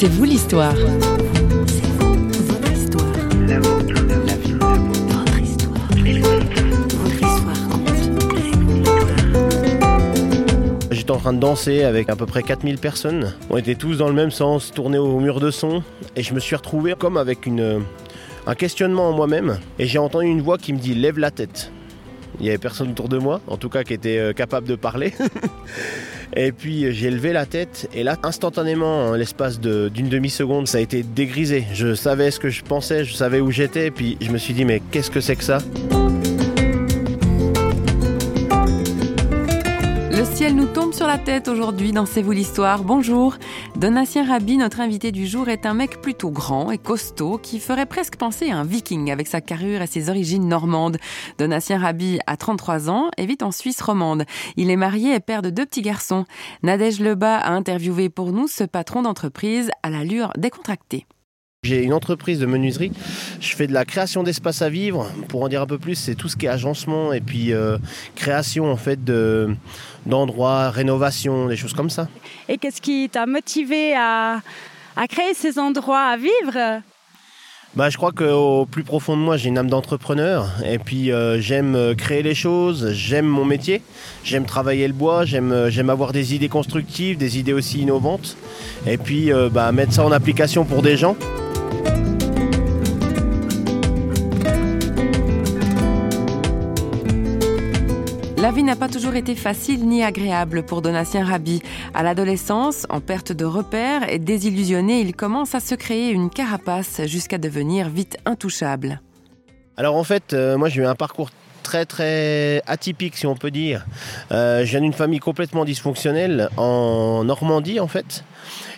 C'est vous l'histoire. J'étais en train de danser avec à peu près 4000 personnes. On était tous dans le même sens, tournés au mur de son. Et je me suis retrouvé comme avec une, un questionnement en moi-même. Et j'ai entendu une voix qui me dit lève la tête. Il n'y avait personne autour de moi, en tout cas qui était euh, capable de parler. et puis j'ai levé la tête et là, instantanément, en l'espace d'une demi-seconde, ça a été dégrisé. Je savais ce que je pensais, je savais où j'étais, puis je me suis dit mais qu'est-ce que c'est que ça? La tête aujourd'hui dans C'est vous l'histoire. Bonjour. Donatien Rabi, notre invité du jour, est un mec plutôt grand et costaud qui ferait presque penser à un viking avec sa carrure et ses origines normandes. Donatien Rabi a 33 ans et vit en Suisse romande. Il est marié et père de deux petits garçons. Nadège Lebas a interviewé pour nous ce patron d'entreprise à l'allure décontractée. J'ai une entreprise de menuiserie. Je fais de la création d'espace à vivre. Pour en dire un peu plus, c'est tout ce qui est agencement et puis euh, création en fait de d'endroits, rénovation, des choses comme ça. Et qu'est-ce qui t'a motivé à, à créer ces endroits à vivre? Bah, je crois qu'au plus profond de moi, j'ai une âme d'entrepreneur. Et puis, euh, j'aime euh, créer les choses, j'aime mon métier, j'aime travailler le bois, j'aime, j'aime avoir des idées constructives, des idées aussi innovantes. Et puis, bah, mettre ça en application pour des gens. La vie n'a pas toujours été facile ni agréable pour Donatien Rabi. À l'adolescence, en perte de repères et désillusionné, il commence à se créer une carapace jusqu'à devenir vite intouchable. Alors en fait, euh, moi j'ai eu un parcours très très atypique si on peut dire. Euh, je viens d'une famille complètement dysfonctionnelle en Normandie en fait.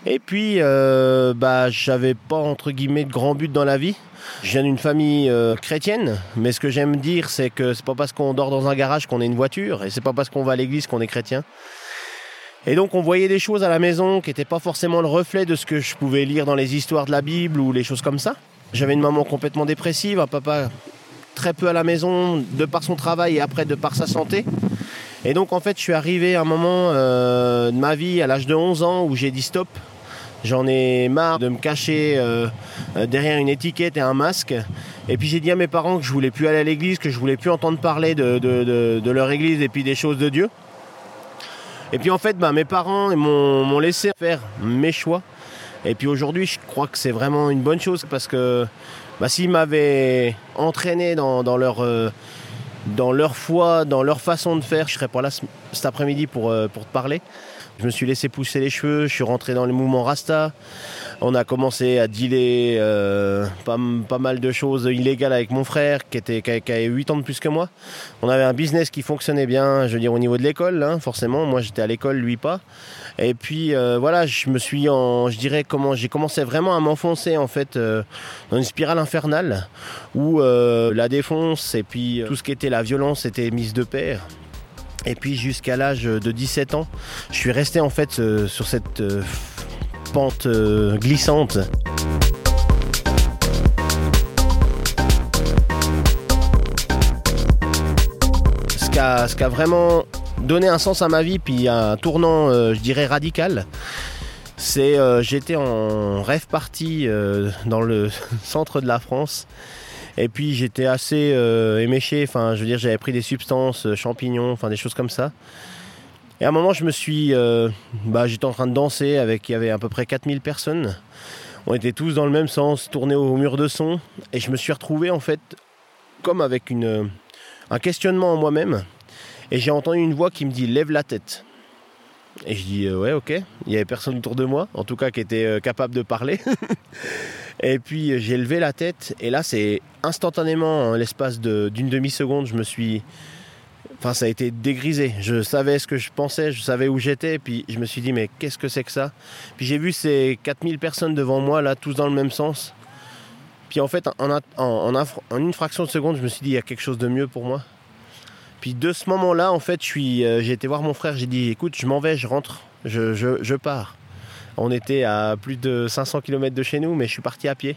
Et puis euh, bah j'avais pas entre guillemets de grand but dans la vie. Je viens d'une famille euh, chrétienne, mais ce que j'aime dire, c'est que c'est pas parce qu'on dort dans un garage qu'on est une voiture, et c'est pas parce qu'on va à l'église qu'on est chrétien. Et donc on voyait des choses à la maison qui n'étaient pas forcément le reflet de ce que je pouvais lire dans les histoires de la Bible ou les choses comme ça. J'avais une maman complètement dépressive, un papa très peu à la maison de par son travail et après de par sa santé. Et donc en fait je suis arrivé à un moment euh, de ma vie à l'âge de 11 ans où j'ai dit stop, J'en ai marre de me cacher euh, euh, derrière une étiquette et un masque. Et puis j'ai dit à mes parents que je voulais plus aller à l'église, que je voulais plus entendre parler de, leur église et puis des choses de Dieu. Et puis en fait, bah, mes parents m'ont laissé faire mes choix. Et puis aujourd'hui, je crois que c'est vraiment une bonne chose parce que bah, s'ils m'avaient entraîné dans, leur, euh, leur foi, dans leur façon de faire, je serais pas là cet après-midi pour te parler. Je me suis laissé pousser les cheveux, je suis rentré dans les mouvements Rasta. On a commencé à dealer euh, pas, mal de choses illégales avec mon frère qui, avait 8 ans de plus que moi. On avait un business qui fonctionnait bien, je veux dire au niveau de l'école, hein, forcément. Moi j'étais à l'école, lui pas. Et puis euh, voilà, je me suis je dirais comment, j'ai commencé vraiment à m'enfoncer en fait euh, dans une spirale infernale où la défonce et puis tout ce qui était la violence était mise de pair. Et puis jusqu'à l'âge de 17 ans, je suis resté en fait euh, sur cette euh, pente euh, glissante. Ce qui, a, vraiment donné un sens à ma vie, puis un tournant, je dirais, radical, c'est j'étais en rêve parti dans le centre de la France et puis j'étais assez euh, éméché, enfin je veux dire j'avais pris des substances, euh, champignons, enfin des choses comme ça. Et à un moment je me suis, euh, bah, j'étais en train de danser avec, il y avait à peu près 4000 personnes. On était tous dans le même sens, tournés au mur de son. Et je me suis retrouvé en fait comme avec une, un questionnement en moi-même. Et j'ai entendu une voix qui me dit lève la tête. Et je dis ouais ok, il y avait personne autour de moi, en tout cas qui était capable de parler. Et puis j'ai levé la tête et là c'est instantanément, en l'espace d'une demi-seconde, je me suis... Enfin ça a été dégrisé. Je savais ce que je pensais, je savais où j'étais, puis je me suis dit mais qu'est-ce que c'est que ça? Puis j'ai vu ces 4000 personnes devant moi, là, tous dans le même sens. Puis en fait, en, en, une fraction de seconde, je me suis dit il y a quelque chose de mieux pour moi. Puis de ce moment-là, en fait, euh, j'ai été voir mon frère, j'ai dit écoute, je m'en vais, je rentre, je, je pars. On était à plus de 500 km de chez nous, mais je suis parti à pied.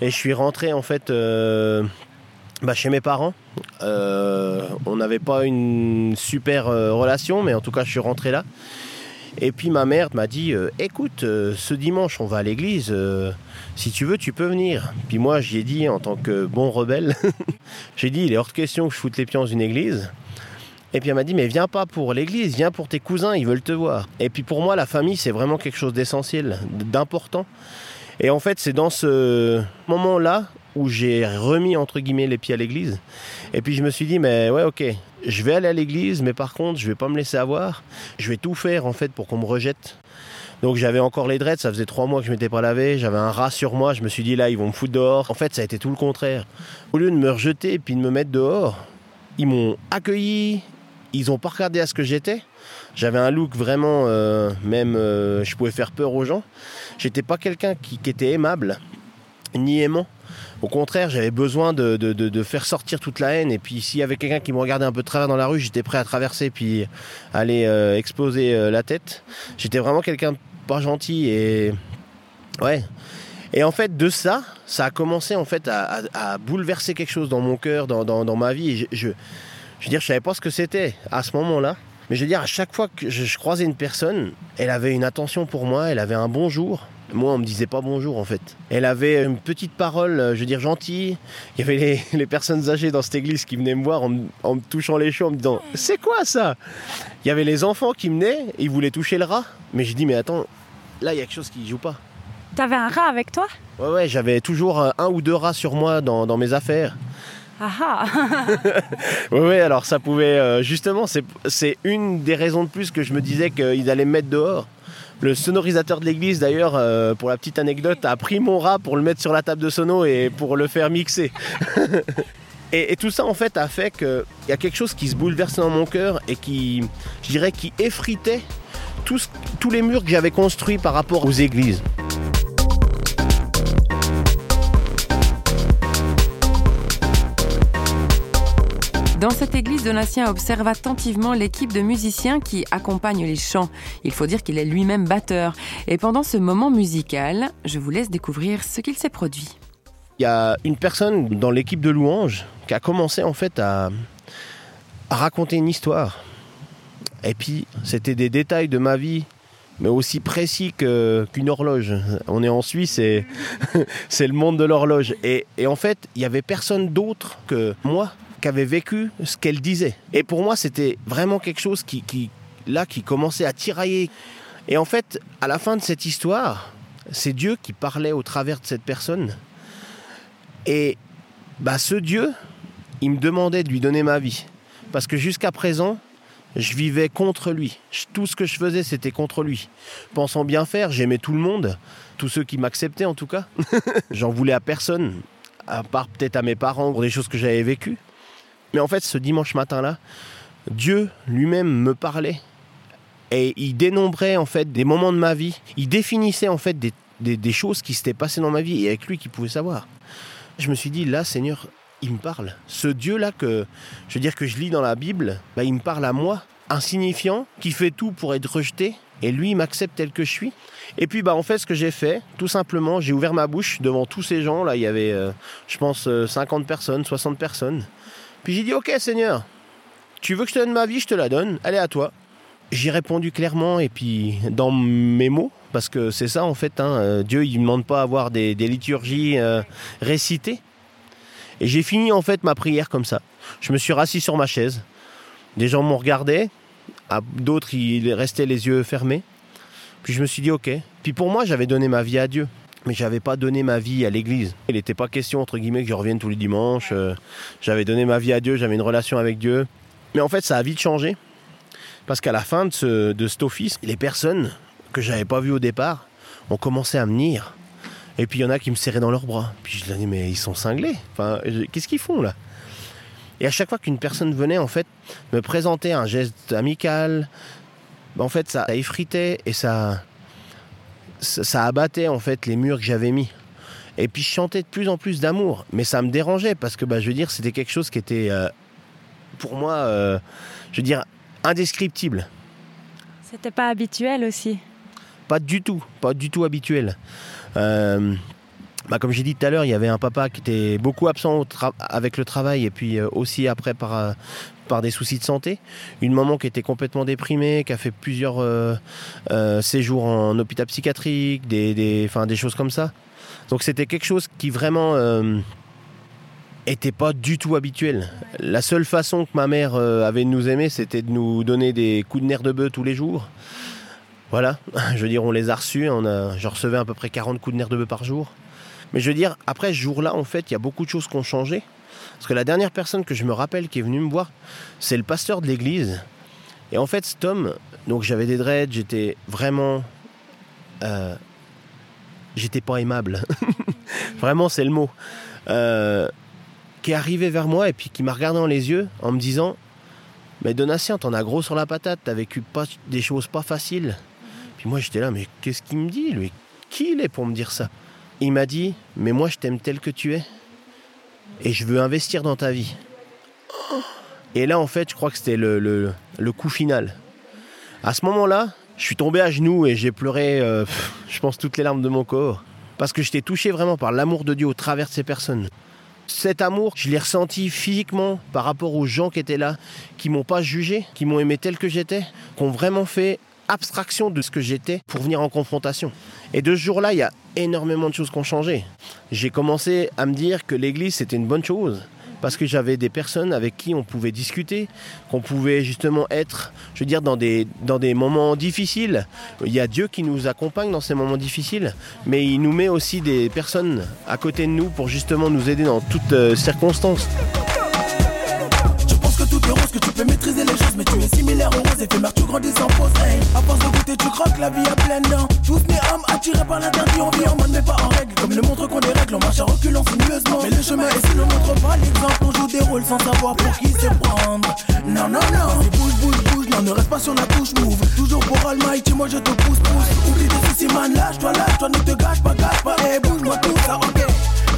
Et je suis rentré en fait euh, bah, chez mes parents. Euh, on n'avait pas une super euh, relation, mais en tout cas je suis rentré là. Et puis ma mère m'a dit écoute, ce dimanche on va à l'église, si tu veux tu peux venir. Puis moi j'y ai dit en tant que bon rebelle, j'ai dit il est hors de question que je foute les pieds dans une église. Et puis elle m'a dit mais viens pas pour l'église, viens pour tes cousins, ils veulent te voir. Et puis pour moi la famille c'est vraiment quelque chose d'essentiel, d'important. Et en fait c'est dans ce moment-là où j'ai remis entre guillemets les pieds à l'église. Et puis je me suis dit mais ouais ok, je vais aller à l'église, mais par contre, je vais pas me laisser avoir. Je vais tout faire en fait pour qu'on me rejette. Donc j'avais encore les dreads, ça faisait trois mois que je m'étais pas lavé, j'avais un rat sur moi, je me suis dit là ils vont me foutre dehors. En fait ça a été tout le contraire. Au lieu de me rejeter et puis de me mettre dehors, ils m'ont accueilli, ils ont pas regardé à ce que j'étais. J'avais un look vraiment, euh, même euh, je pouvais faire peur aux gens. J'étais pas quelqu'un qui, était aimable, ni aimant. Au contraire, j'avais besoin de, de, de, faire sortir toute la haine. Et puis, s'il y avait quelqu'un qui me regardait un peu de travers dans la rue, j'étais prêt à traverser puis aller euh, exploser euh, la tête. J'étais vraiment quelqu'un pas gentil et ouais. Et en fait, de ça, ça a commencé en fait à, bouleverser quelque chose dans mon cœur, dans, dans, ma vie. Je, je veux dire, je savais pas ce que c'était à ce moment-là. Mais je veux dire, à chaque fois que je, je croisais une personne, elle avait une attention pour moi, elle avait un bonjour. Moi, on me disait pas bonjour en fait. Elle avait une petite parole, euh, je veux dire gentille. Il y avait les, les personnes âgées dans cette église qui venaient me voir en, en me touchant les cheveux, en me disant C'est quoi ça? Il y avait les enfants qui venaient, ils voulaient toucher le rat. Mais je dis Mais attends, là, il y a quelque chose qui joue pas. T'avais un rat avec toi? Ouais, ouais, j'avais toujours euh, un ou deux rats sur moi dans, dans mes affaires. Ah ah Oui, alors ça pouvait. euh, justement, c'est une des raisons de plus que je me disais qu'ils allaient me mettre dehors. Le sonorisateur de l'église, d'ailleurs, euh, pour la petite anecdote, a pris mon rat pour le mettre sur la table de sono et pour le faire mixer. et, tout ça, en fait, a fait qu'il y a quelque chose qui se bouleversait dans mon cœur et qui, je dirais, qui effritait tous les murs que j'avais construits par rapport aux églises. Dans cette église, Donatien observe attentivement l'équipe de musiciens qui accompagnent les chants. Il faut dire qu'il est lui-même batteur. Et pendant ce moment musical, je vous laisse découvrir ce qu'il s'est produit. Il y a une personne dans l'équipe de louanges qui a commencé en fait à, raconter une histoire. Et puis, c'était des détails de ma vie, mais aussi précis qu'une horloge. On est en Suisse et c'est le monde de l'horloge. Et, et en fait, il y avait personne d'autre que moi qui avait vécu ce qu'elle disait. Et pour moi, c'était vraiment quelque chose qui, là, qui commençait à tirailler. Et en fait, à la fin de cette histoire, c'est Dieu qui parlait au travers de cette personne. Et bah, ce Dieu, il me demandait de lui donner ma vie. Parce que jusqu'à présent, je vivais contre lui. Tout ce que je faisais, c'était contre lui. Pensant bien faire, j'aimais tout le monde, tous ceux qui m'acceptaient en tout cas. J'en voulais à personne, à part peut-être à mes parents pour des choses que j'avais vécues. Mais en fait, ce dimanche matin-là, Dieu lui-même me parlait. Et il dénombrait en fait des moments de ma vie. Il définissait en fait des, choses qui s'étaient passées dans ma vie et avec lui qui pouvait savoir. Je me suis dit, là, Seigneur, il me parle. Ce Dieu-là que je veux que je lis dans la Bible, bah, il me parle à moi, insignifiant, qui fait tout pour être rejeté, et lui, il m'accepte tel que je suis. Et puis, bah, en fait, ce que j'ai fait, tout simplement, j'ai ouvert ma bouche devant tous ces gens. Là, il y avait, euh, je pense, euh, 50 personnes, 60 personnes. Puis j'ai dit, ok, Seigneur, tu veux que je te donne ma vie, je te la donne. Est à toi. J'ai répondu clairement et puis dans mes mots, parce que c'est ça en fait, hein, euh, Dieu il ne demande pas à avoir des, liturgies euh, récitées. Et j'ai fini en fait ma prière comme ça. Je me suis rassis sur ma chaise. Des gens m'ont regardé, d'autres ils restaient les yeux fermés. Puis je me suis dit ok. Puis pour moi j'avais donné ma vie à Dieu. Mais j'avais pas donné ma vie à l'église. Il n'était pas question, entre guillemets, que je revienne tous les dimanches. Euh, j'avais donné ma vie à Dieu, j'avais une relation avec Dieu. Mais en fait, ça a vite changé. Parce qu'à la fin de, ce, de cet office, les personnes que j'avais pas vues au départ ont commencé à venir. Et puis il y en a qui me serraient dans leurs bras. Puis je leur dis, mais ils sont cinglés. Qu'est-ce qu'ils font là? Et à chaque fois qu'une personne venait, en fait, me présenter un geste amical, ben, en fait, ça effritait et ça, ça, ça abattait en fait les murs que j'avais mis. Et puis je chantais de plus en plus d'amour. Mais ça me dérangeait parce que, bah, je veux dire, c'était quelque chose qui était, euh, pour moi, euh, je veux dire, indescriptible. C'était pas habituel aussi? Pas du tout, pas du tout habituel. Euh, bah, comme j'ai dit tout à l'heure, il y avait un papa qui était beaucoup absent avec le travail et puis euh, aussi après par, euh, par des soucis de santé. Une maman qui était complètement déprimée, qui a fait plusieurs euh, séjours en hôpital psychiatrique, des, choses comme ça. Donc c'était quelque chose qui vraiment était pas du tout habituel. La seule façon que ma mère avait de nous aimer, c'était de nous donner des coups de nerfs de bœuf tous les jours. Voilà, je veux dire, on les a reçus, je recevais à peu près 40 coups de nerfs de bœuf par jour. Mais je veux dire, après ce jour-là, en fait, il y a beaucoup de choses qui ont changé. Parce que la dernière personne que je me rappelle qui est venue me voir, c'est le pasteur de l'église. Et en fait, cet homme, donc j'avais des dreads, j'étais vraiment. Euh, j'étais pas aimable. vraiment, c'est le mot. Euh, qui est arrivé vers moi et puis qui m'a regardé dans les yeux en me disant Mais Donatien, t'en as gros sur la patate, t'as vécu des choses pas faciles. Puis moi, j'étais là, mais qu'est-ce qu'il me dit, lui? Qui il est pour me dire ça? Il m'a dit, mais moi je t'aime tel que tu es. Et je veux investir dans ta vie. Et là, en fait, je crois que c'était le, coup final. À ce moment-là, je suis tombé à genoux et j'ai pleuré, euh, je pense, toutes les larmes de mon corps. Parce que j'étais touché vraiment par l'amour de Dieu au travers de ces personnes. Cet amour, je l'ai ressenti physiquement par rapport aux gens qui étaient là, qui m'ont pas jugé, qui m'ont aimé tel que j'étais, qui ont vraiment fait abstraction de ce que j'étais pour venir en confrontation. Et de ce jour-là, il y a énormément de choses qui ont changé. J'ai commencé à me dire que l'Église, c'était une bonne chose. Parce que j'avais des personnes avec qui on pouvait discuter, qu'on pouvait justement être, je veux dire, dans des, moments difficiles. Il y a Dieu qui nous accompagne dans ces moments difficiles, mais il nous met aussi des personnes à côté de nous pour justement nous aider dans toutes euh, circonstances que tu peux maîtriser les choses, similaire aux roses éphémères, tu grandis sans pause. Hey, à force de goûter, tu croques la vie à plein dents. Tous mes âmes attirés par l'interdit, on vit en mode mais pas en règle. Comme le montre qu'on dérègle, on marche à reculons sinueusement. Mais le chemin est si l'on montre pas l'exemple, on joue des rôles sans savoir pour qui se prendre. Non, non, non, bouge, bouge, bouge, non, ne reste pas sur la touche, move. Toujours pour Almighty, moi je te pousse, pousse. Oublie tes soucis, man, lâche-toi, lâche-toi, ne te gâche pas, gâche pas. Hey, bouge-moi tout ça, ok.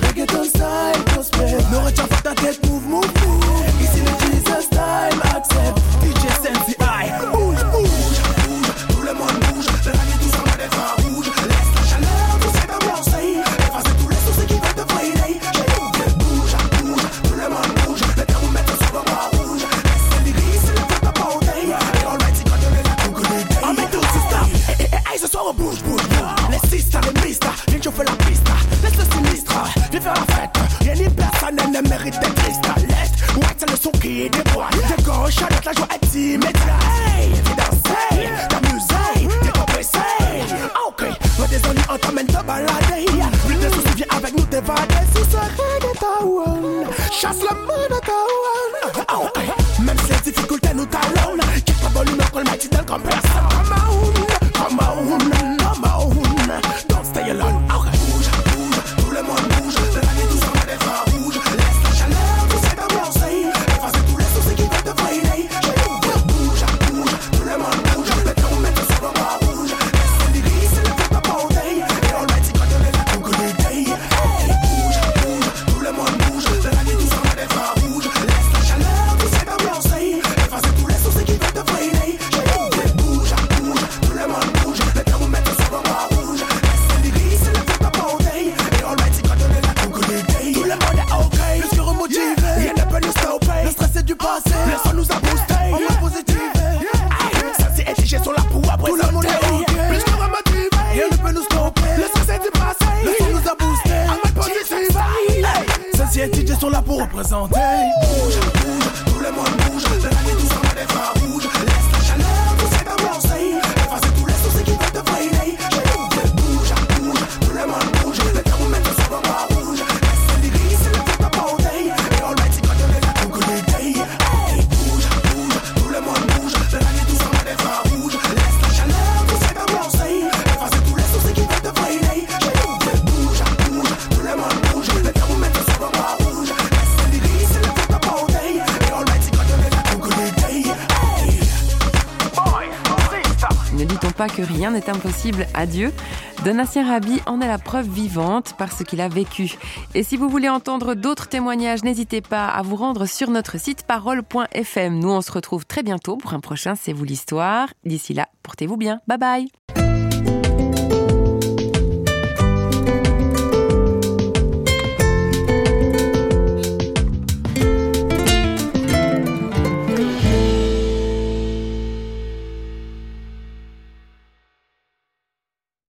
Reggaeton style, gospel. Ne retiens pas ta tête, move, move, Chas la man a ka wan Mem se difikulte nou ta wan Kit pa boli nou kol mati del kompe passé. Personne nous a boosté. On m'a positif. Ça c'est exigé sur la poule après. Tout le monde est ok. Plus qu'on va motiver. Rien ne peut nous stopper. Le succès du passé. Personne nous a boosté. On m'a positif. Ça c'est exigé sur la pour représenter. Bouge, bouge. Tout le monde bouge. Que rien n'est impossible à Dieu. Donatien Rabi en est la preuve vivante parce qu'il a vécu. Et si vous voulez entendre d'autres témoignages, n'hésitez pas à vous rendre sur notre site parole.fm. Nous, on se retrouve très bientôt pour un prochain C'est vous l'histoire. D'ici là, portez-vous bien. Bye bye.